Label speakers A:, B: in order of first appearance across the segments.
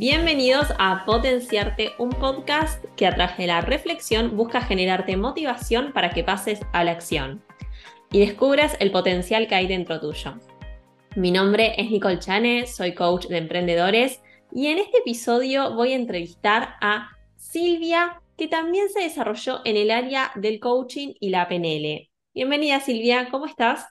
A: Bienvenidos a Potenciarte, un podcast que a través de la reflexión busca generarte motivación para que pases a la acción y descubras el potencial que hay dentro tuyo. Mi nombre es Nicole Chane, soy coach de emprendedores y en este episodio voy a entrevistar a Silvia, que también se desarrolló en el área del coaching y la PNL. Bienvenida Silvia, ¿cómo estás?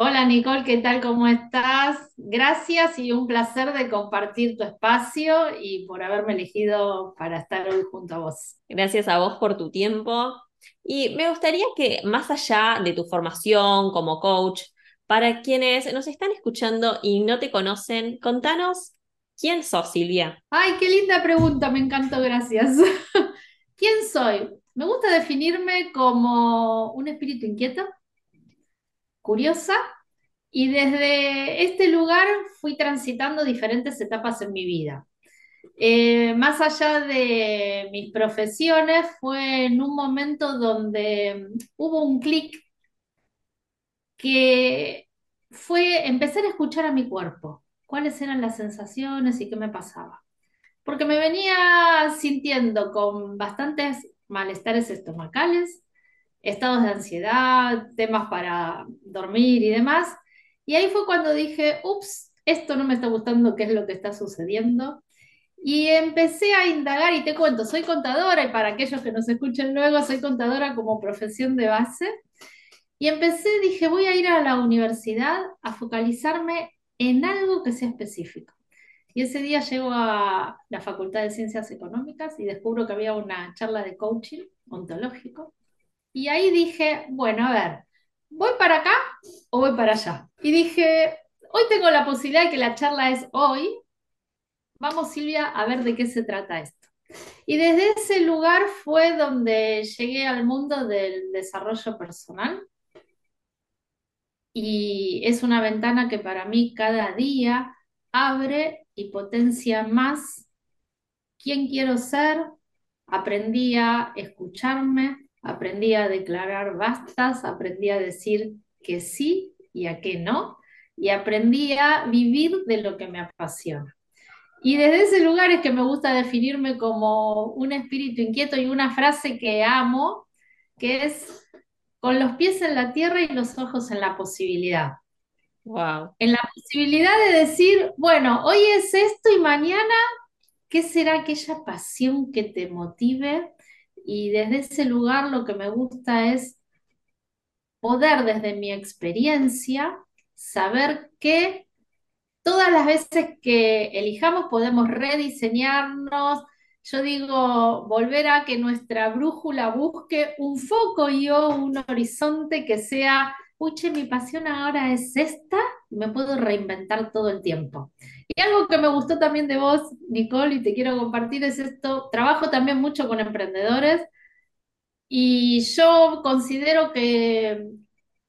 B: Hola Nicole, ¿qué tal? ¿Cómo estás? Gracias y un placer de compartir tu espacio y por haberme elegido para estar hoy junto a vos.
A: Gracias a vos por tu tiempo. Y me gustaría que más allá de tu formación como coach, para quienes nos están escuchando y no te conocen, contanos quién sos, Silvia.
B: Ay, qué linda pregunta, me encantó, gracias. ¿Quién soy? Me gusta definirme como un espíritu inquieto, curiosa y desde este lugar fui transitando diferentes etapas en mi vida. Eh, más allá de mis profesiones, fue en un momento donde hubo un clic que fue empezar a escuchar a mi cuerpo, cuáles eran las sensaciones y qué me pasaba. Porque me venía sintiendo con bastantes malestares estomacales, estados de ansiedad, temas para dormir y demás. Y ahí fue cuando dije, ups, esto no me está gustando, qué es lo que está sucediendo. Y empecé a indagar y te cuento, soy contadora y para aquellos que nos escuchen luego, soy contadora como profesión de base. Y empecé, dije, voy a ir a la universidad a focalizarme en algo que sea específico. Y ese día llego a la Facultad de Ciencias Económicas y descubro que había una charla de coaching ontológico. Y ahí dije, bueno, a ver, ¿voy para acá o voy para allá? Y dije, hoy tengo la posibilidad de que la charla es hoy. Vamos, Silvia, a ver de qué se trata esto. Y desde ese lugar fue donde llegué al mundo del desarrollo personal. Y es una ventana que para mí cada día abre y potencia más quién quiero ser. Aprendí a escucharme, aprendí a declarar bastas, aprendí a decir que sí y a que no, y aprendí a vivir de lo que me apasiona. Y desde ese lugar es que me gusta definirme como un espíritu inquieto y una frase que amo, que es con los pies en la tierra y los ojos en la posibilidad.
A: Wow.
B: En la posibilidad de decir, bueno, hoy es esto y mañana, ¿qué será aquella pasión que te motive y desde ese lugar lo que me gusta es poder desde mi experiencia saber que todas las veces que elijamos podemos rediseñarnos. Yo digo, volver a que nuestra brújula busque un foco y o un horizonte que sea, uy, mi pasión ahora es esta, me puedo reinventar todo el tiempo. Y algo que me gustó también de vos, Nicole, y te quiero compartir es esto, trabajo también mucho con emprendedores y yo considero que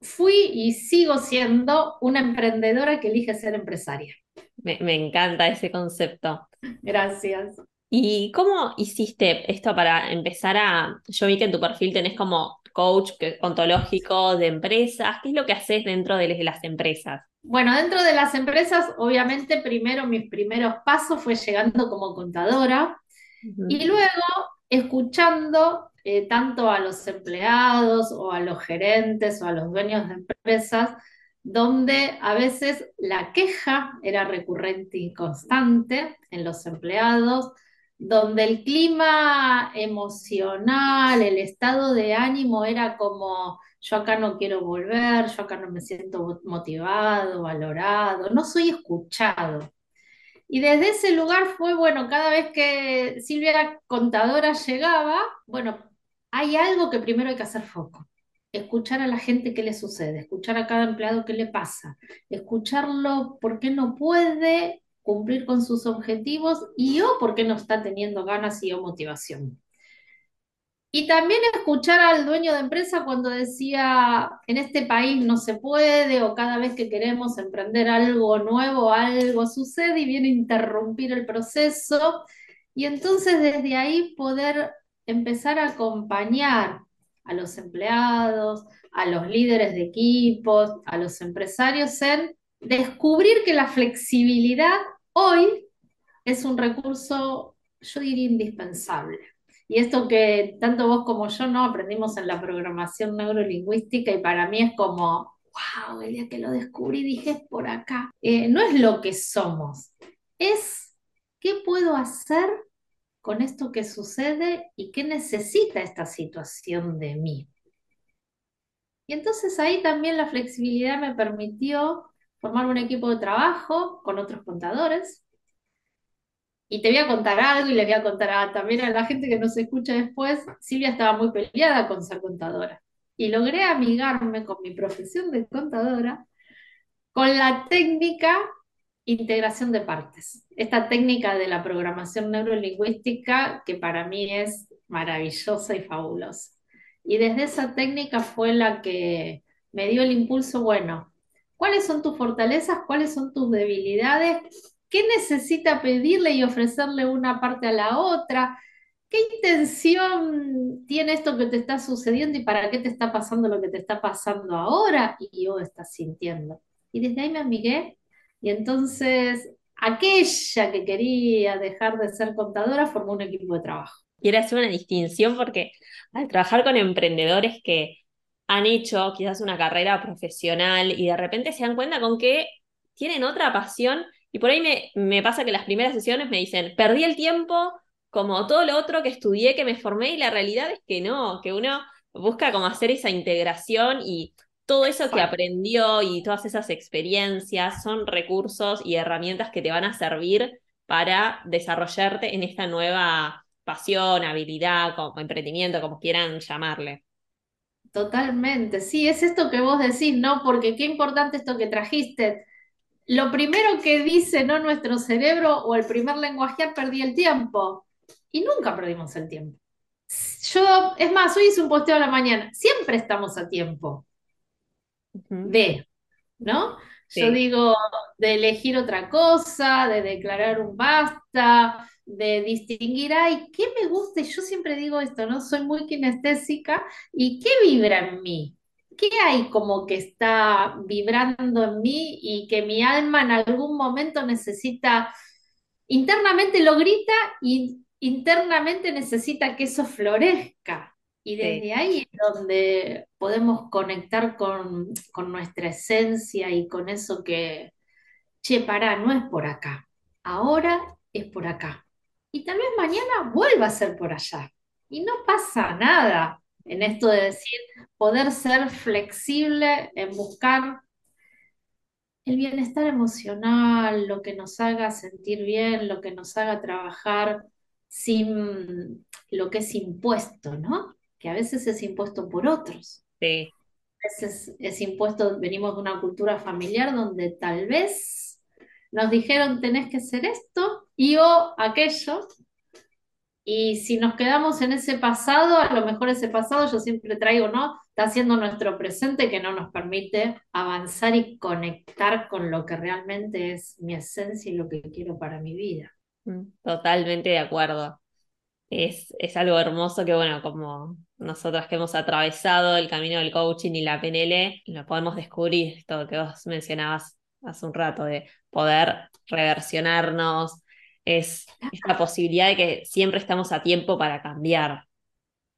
B: fui y sigo siendo una emprendedora que elige ser empresaria.
A: Me, me encanta ese concepto.
B: Gracias.
A: ¿Y cómo hiciste esto para empezar a... Yo vi que en tu perfil tenés como coach ontológico de empresas. ¿Qué es lo que haces dentro de las empresas?
B: Bueno, dentro de las empresas, obviamente, primero mis primeros pasos fue llegando como contadora y luego escuchando eh, tanto a los empleados o a los gerentes o a los dueños de empresas, donde a veces la queja era recurrente y constante en los empleados, donde el clima emocional, el estado de ánimo era como yo acá no quiero volver, yo acá no me siento motivado, valorado, no soy escuchado. Y desde ese lugar fue, bueno, cada vez que Silvia Contadora llegaba, bueno, hay algo que primero hay que hacer foco. Escuchar a la gente qué le sucede, escuchar a cada empleado qué le pasa, escucharlo por qué no puede cumplir con sus objetivos y o por qué no está teniendo ganas y o motivación. Y también escuchar al dueño de empresa cuando decía, en este país no se puede o cada vez que queremos emprender algo nuevo, algo sucede y viene a interrumpir el proceso. Y entonces desde ahí poder empezar a acompañar a los empleados, a los líderes de equipos, a los empresarios en descubrir que la flexibilidad hoy es un recurso, yo diría, indispensable. Y esto que tanto vos como yo no aprendimos en la programación neurolingüística y para mí es como, wow, el día que lo descubrí dije es por acá. Eh, no es lo que somos, es qué puedo hacer con esto que sucede y qué necesita esta situación de mí. Y entonces ahí también la flexibilidad me permitió formar un equipo de trabajo con otros contadores y te voy a contar algo y le voy a contar también a la gente que nos escucha después, Silvia estaba muy peleada con ser contadora. Y logré amigarme con mi profesión de contadora con la técnica integración de partes. Esta técnica de la programación neurolingüística que para mí es maravillosa y fabulosa. Y desde esa técnica fue la que me dio el impulso, bueno, ¿cuáles son tus fortalezas? ¿Cuáles son tus debilidades? ¿Qué necesita pedirle y ofrecerle una parte a la otra? ¿Qué intención tiene esto que te está sucediendo y para qué te está pasando lo que te está pasando ahora y yo estás sintiendo? Y desde ahí me amigué y entonces aquella que quería dejar de ser contadora formó un equipo de trabajo.
A: Quiero hacer una distinción porque al trabajar con emprendedores que han hecho quizás una carrera profesional y de repente se dan cuenta con que tienen otra pasión y por ahí me, me pasa que las primeras sesiones me dicen, perdí el tiempo como todo lo otro que estudié, que me formé, y la realidad es que no, que uno busca como hacer esa integración y todo eso que aprendió y todas esas experiencias son recursos y herramientas que te van a servir para desarrollarte en esta nueva pasión, habilidad, como emprendimiento, como quieran llamarle.
B: Totalmente, sí, es esto que vos decís, ¿no? Porque qué importante esto que trajiste lo primero que dice ¿no? nuestro cerebro o el primer lenguaje, perdí el tiempo. Y nunca perdimos el tiempo. Yo, es más, hoy hice un posteo a la mañana. Siempre estamos a tiempo de, ¿no? Yo digo, de elegir otra cosa, de declarar un basta, de distinguir, ay, ¿qué me gusta? Yo siempre digo esto, ¿no? Soy muy kinestésica. ¿Y qué vibra en mí? ¿qué hay como que está vibrando en mí y que mi alma en algún momento necesita, internamente lo grita y internamente necesita que eso florezca? Y desde ahí es donde podemos conectar con, con nuestra esencia y con eso que, che, pará, no es por acá, ahora es por acá. Y tal vez mañana vuelva a ser por allá. Y no pasa nada en esto de decir, poder ser flexible en buscar el bienestar emocional, lo que nos haga sentir bien, lo que nos haga trabajar sin lo que es impuesto, ¿no? Que a veces es impuesto por otros.
A: Sí.
B: A veces es impuesto, venimos de una cultura familiar donde tal vez nos dijeron tenés que hacer esto y o aquello, y si nos quedamos en ese pasado, a lo mejor ese pasado, yo siempre traigo, ¿no? Está siendo nuestro presente que no nos permite avanzar y conectar con lo que realmente es mi esencia y lo que quiero para mi vida.
A: Mm, totalmente de acuerdo. Es, es algo hermoso que, bueno, como nosotras que hemos atravesado el camino del coaching y la PNL, lo podemos descubrir, esto que vos mencionabas hace un rato, de poder reversionarnos, es esta posibilidad de que siempre estamos a tiempo para cambiar.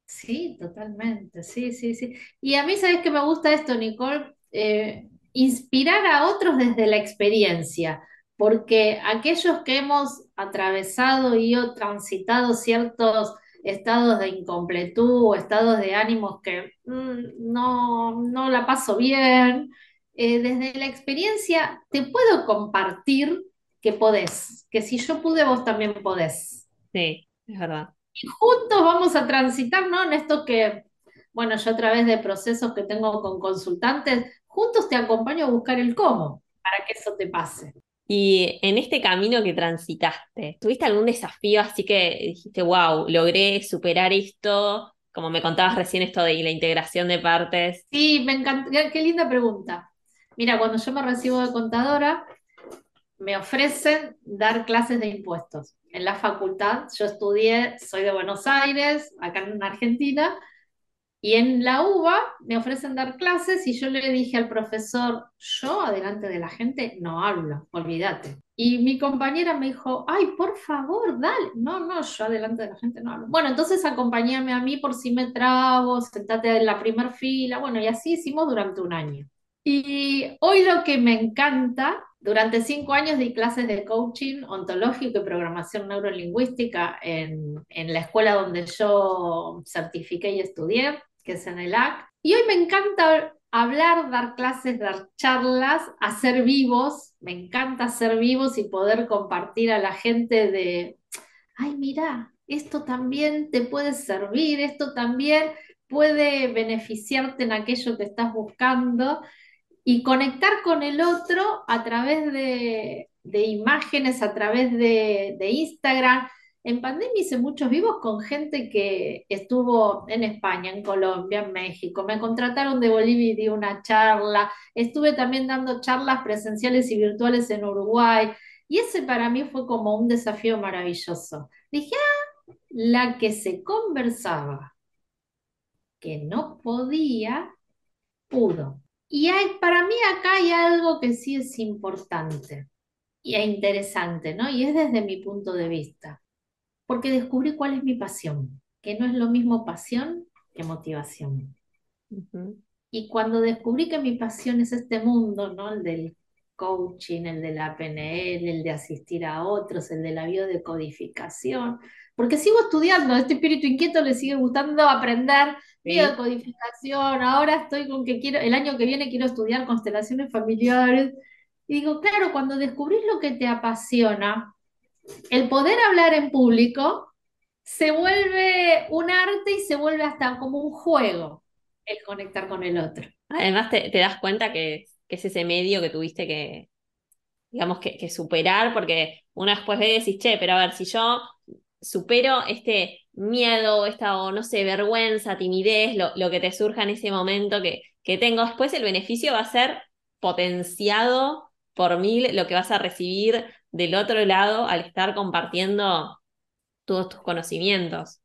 B: Sí, totalmente, sí, sí, sí. Y a mí, ¿sabes que me gusta esto, Nicole? Eh, inspirar a otros desde la experiencia, porque aquellos que hemos atravesado y o transitado ciertos estados de incompletud, estados de ánimos que mm, no, no la paso bien, eh, desde la experiencia te puedo compartir que podés, que si yo pude, vos también podés.
A: Sí, es verdad.
B: Y juntos vamos a transitar, ¿no? En esto que, bueno, yo a través de procesos que tengo con consultantes, juntos te acompaño a buscar el cómo para que eso te pase.
A: Y en este camino que transitaste, ¿tuviste algún desafío así que dijiste, wow, logré superar esto? Como me contabas recién esto de la integración de partes.
B: Sí, me encanta, qué linda pregunta. Mira, cuando yo me recibo de contadora, me ofrecen dar clases de impuestos. En la facultad, yo estudié, soy de Buenos Aires, acá en Argentina, Y en la UBA me ofrecen dar clases y yo le dije al profesor, yo adelante de la gente no hablo, olvídate. Y mi compañera me dijo, ay, por favor, dale. No, no, yo adelante de la gente no hablo. Bueno, entonces acompáñame a mí por si me trabo, sentate en la primera fila. Bueno, y así hicimos durante un año. Y hoy lo que me encanta, durante cinco años di clases de coaching ontológico y programación neurolingüística en, en la escuela donde yo certifiqué y estudié que es en el AC. Y hoy me encanta hablar, dar clases, dar charlas, hacer vivos. Me encanta hacer vivos y poder compartir a la gente de, ay, mira, esto también te puede servir, esto también puede beneficiarte en aquello que estás buscando y conectar con el otro a través de, imágenes, a través de, de Instagram en pandemia hice muchos vivos con gente que estuvo en España, en Colombia, en México. Me contrataron de Bolivia y di una charla. Estuve también dando charlas presenciales y virtuales en Uruguay. Y ese para mí fue como un desafío maravilloso. Dije, ah, la que se conversaba, que no podía, pudo. Y hay, para mí acá hay algo que sí es importante y es interesante, ¿no? Y es desde mi punto de vista porque descubrí cuál es mi pasión, que no es lo mismo pasión que motivación. Y cuando descubrí que mi pasión es este mundo, ¿no? El del coaching, el de la PNL, el de asistir a otros, el de la biodecodificación, porque sigo estudiando, este espíritu inquieto le sigue gustando aprender biodecodificación, ahora estoy con que quiero, el año que viene quiero estudiar constelaciones familiares, y digo, claro, cuando descubrís lo que te apasiona, el poder hablar en público se vuelve un arte y se vuelve hasta como un juego el conectar con el otro.
A: Además te, das cuenta que, es ese medio que tuviste que, digamos, que, superar, porque una después ve y decís, che, pero a ver, si yo supero este miedo, esta, o no sé, vergüenza, timidez, lo, que te surja en ese momento que, que tengo, después el beneficio va a ser potenciado por mil lo que vas a recibir del otro lado al estar compartiendo todos tus conocimientos.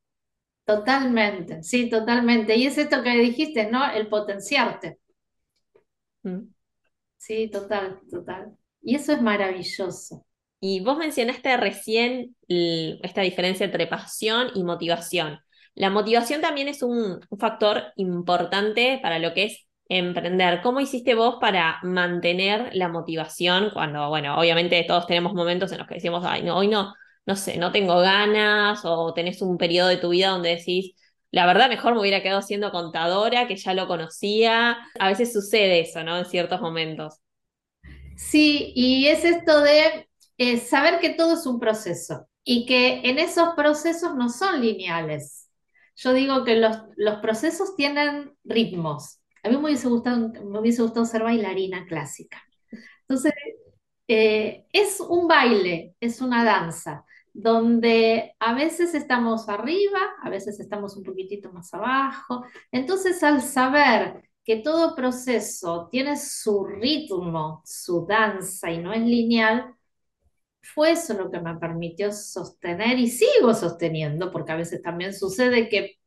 B: Totalmente, sí, totalmente. Y es esto que dijiste, ¿no? El potenciarte. Mm. Sí, total, total. Y eso es maravilloso.
A: Y vos mencionaste recién esta diferencia entre pasión y motivación. La motivación también es un factor importante para lo que es emprender. ¿Cómo hiciste vos para mantener la motivación cuando, bueno, obviamente todos tenemos momentos en los que decimos, ay, no, hoy no, no sé, no tengo ganas o tenés un periodo de tu vida donde decís, la verdad mejor me hubiera quedado siendo contadora, que ya lo conocía. A veces sucede eso, ¿no? En ciertos momentos.
B: Sí, y es esto de saber que todo es un proceso y que en esos procesos no son lineales. Yo digo que los, los procesos tienen ritmos a mí me hubiese gustado, me hubiese gustado ser bailarina clásica. Entonces, eh, es un baile, es una danza, donde a veces estamos arriba, a veces estamos un poquitito más abajo. Entonces, al saber que todo proceso tiene su ritmo, su danza y no es lineal, fue eso lo que me permitió sostener y sigo sosteniendo, porque a veces también sucede que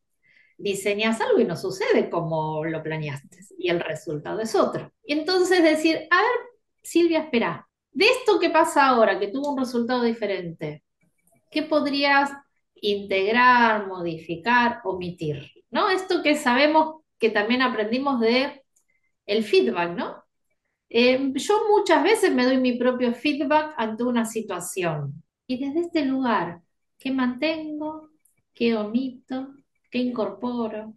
B: diseñas algo y no sucede como lo planeaste y el resultado es otro. Entonces decir, a ver, Silvia, espera, de esto que pasa ahora, que tuvo un resultado diferente, ¿qué podrías integrar, modificar, omitir? ¿No? Esto que sabemos que también aprendimos de el feedback, ¿no? Eh, yo muchas veces me doy mi propio feedback ante una situación y desde este lugar, ¿qué mantengo? ¿Qué omito? qué incorporo,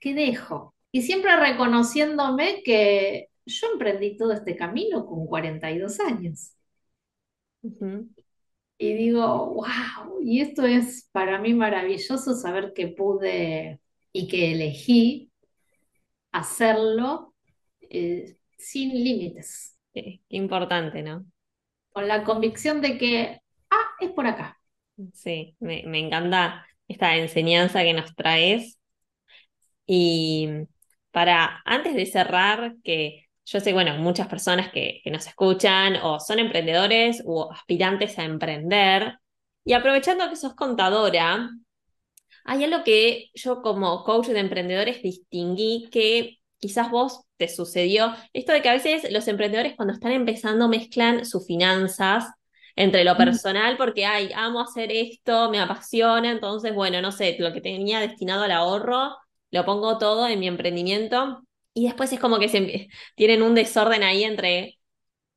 B: qué dejo. Y siempre reconociéndome que yo emprendí todo este camino con 42 años. Y digo, wow, y esto es para mí maravilloso saber que pude y que elegí hacerlo eh, sin límites.
A: qué importante, ¿no?
B: Con la convicción de que, ah, es por acá.
A: Sí, me, me encanta esta enseñanza que nos traes. Y para, antes de cerrar, que yo sé, bueno, muchas personas que, que nos escuchan o son emprendedores o aspirantes a emprender, y aprovechando que sos contadora, hay algo que yo como coach de emprendedores distinguí que quizás vos te sucedió, esto de que a veces los emprendedores cuando están empezando mezclan sus finanzas entre lo personal porque, ay, amo hacer esto, me apasiona, entonces, bueno, no sé, lo que tenía destinado al ahorro, lo pongo todo en mi emprendimiento y después es como que se, tienen un desorden ahí entre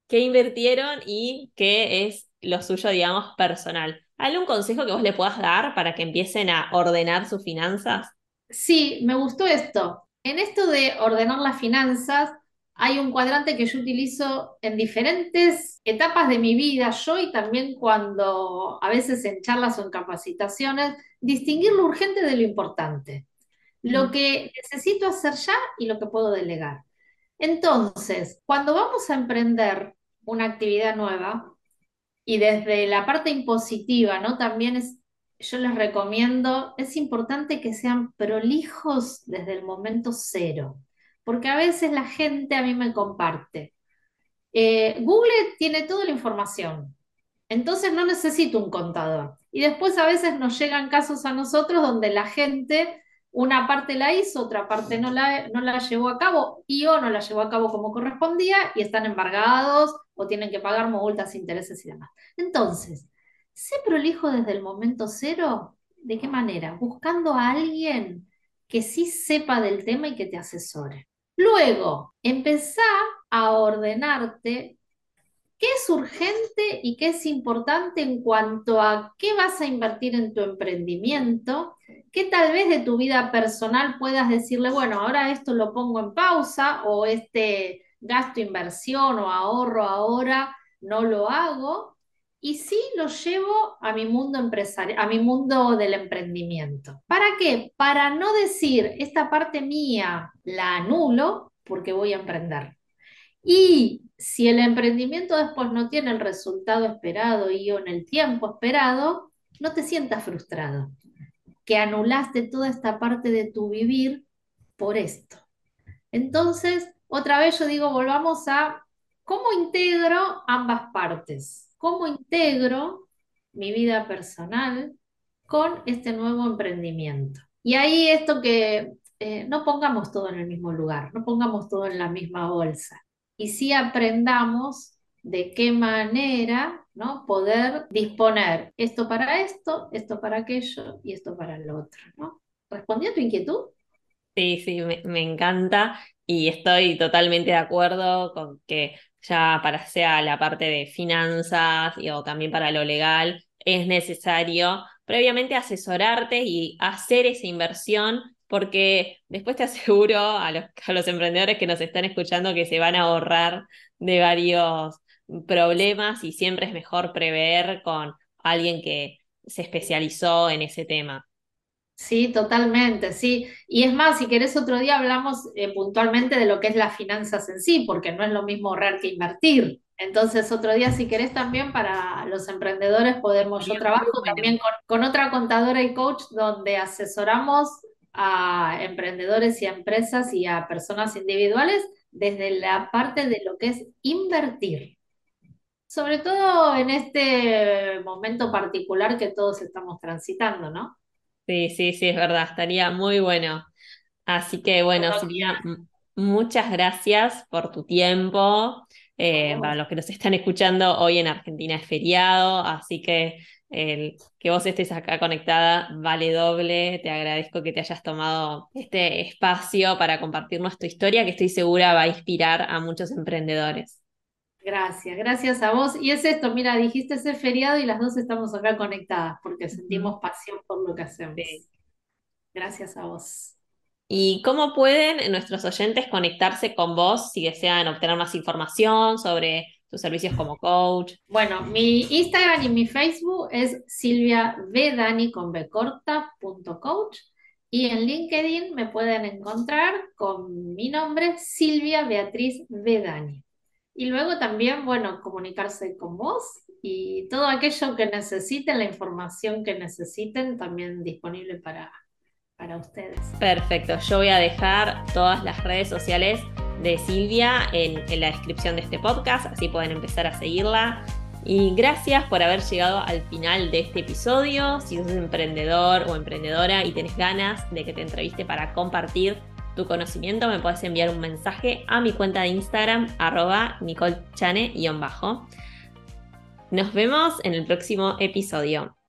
A: qué invirtieron y qué es lo suyo, digamos, personal. ¿Algún consejo que vos le puedas dar para que empiecen a ordenar sus finanzas?
B: Sí, me gustó esto. En esto de ordenar las finanzas, hay un cuadrante que yo utilizo en diferentes etapas de mi vida, yo y también cuando a veces en charlas o en capacitaciones, distinguir lo urgente de lo importante, lo que necesito hacer ya y lo que puedo delegar. Entonces, cuando vamos a emprender una actividad nueva, y desde la parte impositiva, ¿no? También es, yo les recomiendo, es importante que sean prolijos desde el momento cero, porque a veces la gente a mí me comparte. Eh, Google tiene toda la información, entonces no necesito un contador. Y después a veces nos llegan casos a nosotros donde la gente una parte la hizo, otra parte no la, no la llevó a cabo y o no la llevó a cabo como correspondía y están embargados o tienen que pagar multas, intereses y demás. Entonces, sé prolijo desde el momento cero. ¿De qué manera? Buscando a alguien que sí sepa del tema y que te asesore. Luego, empezá a ordenarte ¿Qué es urgente y qué es importante en cuanto a qué vas a invertir en tu emprendimiento? ¿Qué tal vez de tu vida personal puedas decirle, bueno, ahora esto lo pongo en pausa o este gasto inversión o ahorro ahora no lo hago? Y sí lo llevo a mi mundo empresarial, a mi mundo del emprendimiento. ¿Para qué? Para no decir, esta parte mía la anulo porque voy a emprender. Y si el emprendimiento después no tiene el resultado esperado y o en el tiempo esperado, no te sientas frustrado, que anulaste toda esta parte de tu vivir por esto. Entonces, otra vez yo digo, volvamos a cómo integro ambas partes, cómo integro mi vida personal con este nuevo emprendimiento. Y ahí esto que eh, no pongamos todo en el mismo lugar, no pongamos todo en la misma bolsa y sí aprendamos de qué manera ¿no? poder disponer esto para esto, esto para aquello y esto para el otro. ¿no? ¿Respondió a tu inquietud?
A: Sí, sí, me, encanta y estoy totalmente de acuerdo con que ya para sea la parte de finanzas y, o también para lo legal es necesario previamente asesorarte y hacer esa inversión porque después te aseguro a los, a los emprendedores que nos están escuchando que se van a ahorrar de varios problemas y siempre es mejor prever con alguien que se especializó en ese tema.
B: Sí, totalmente, sí. Y es más, si querés otro día hablamos eh, puntualmente de lo que es las finanzas en sí, porque no es lo mismo ahorrar que invertir. Entonces, otro día, si querés también para los emprendedores, podemos, yo trabajo también con, con otra contadora y coach donde asesoramos a emprendedores y a empresas y a personas individuales desde la parte de lo que es invertir. Sobre todo en este momento particular que todos estamos transitando, ¿no?
A: Sí, sí, sí, es verdad, estaría muy bueno. Así que bueno, Silvia, muchas gracias por tu tiempo. Eh, para los que nos están escuchando, hoy en Argentina es feriado, así que el que vos estés acá conectada vale doble. Te agradezco que te hayas tomado este espacio para compartirnos tu historia, que estoy segura va a inspirar a muchos emprendedores.
B: Gracias, gracias a vos. Y es esto, mira, dijiste ese feriado y las dos estamos acá conectadas porque sentimos pasión por lo que hacemos. Gracias a vos.
A: ¿Y cómo pueden nuestros oyentes conectarse con vos si desean obtener más información sobre tus servicios como coach.
B: Bueno, mi Instagram y mi Facebook es Silvia con y en LinkedIn me pueden encontrar con mi nombre, Silvia Beatriz Vedani. Y luego también, bueno, comunicarse con vos y todo aquello que necesiten, la información que necesiten, también disponible para, para ustedes.
A: Perfecto, yo voy a dejar todas las redes sociales de Silvia en, la descripción de este podcast, así pueden empezar a seguirla. Y gracias por haber llegado al final de este episodio. Si sos emprendedor o emprendedora y tenés ganas de que te entreviste para compartir tu conocimiento, me puedes enviar un mensaje a mi cuenta de Instagram, arroba nicolechane-bajo. Nos vemos en el próximo episodio.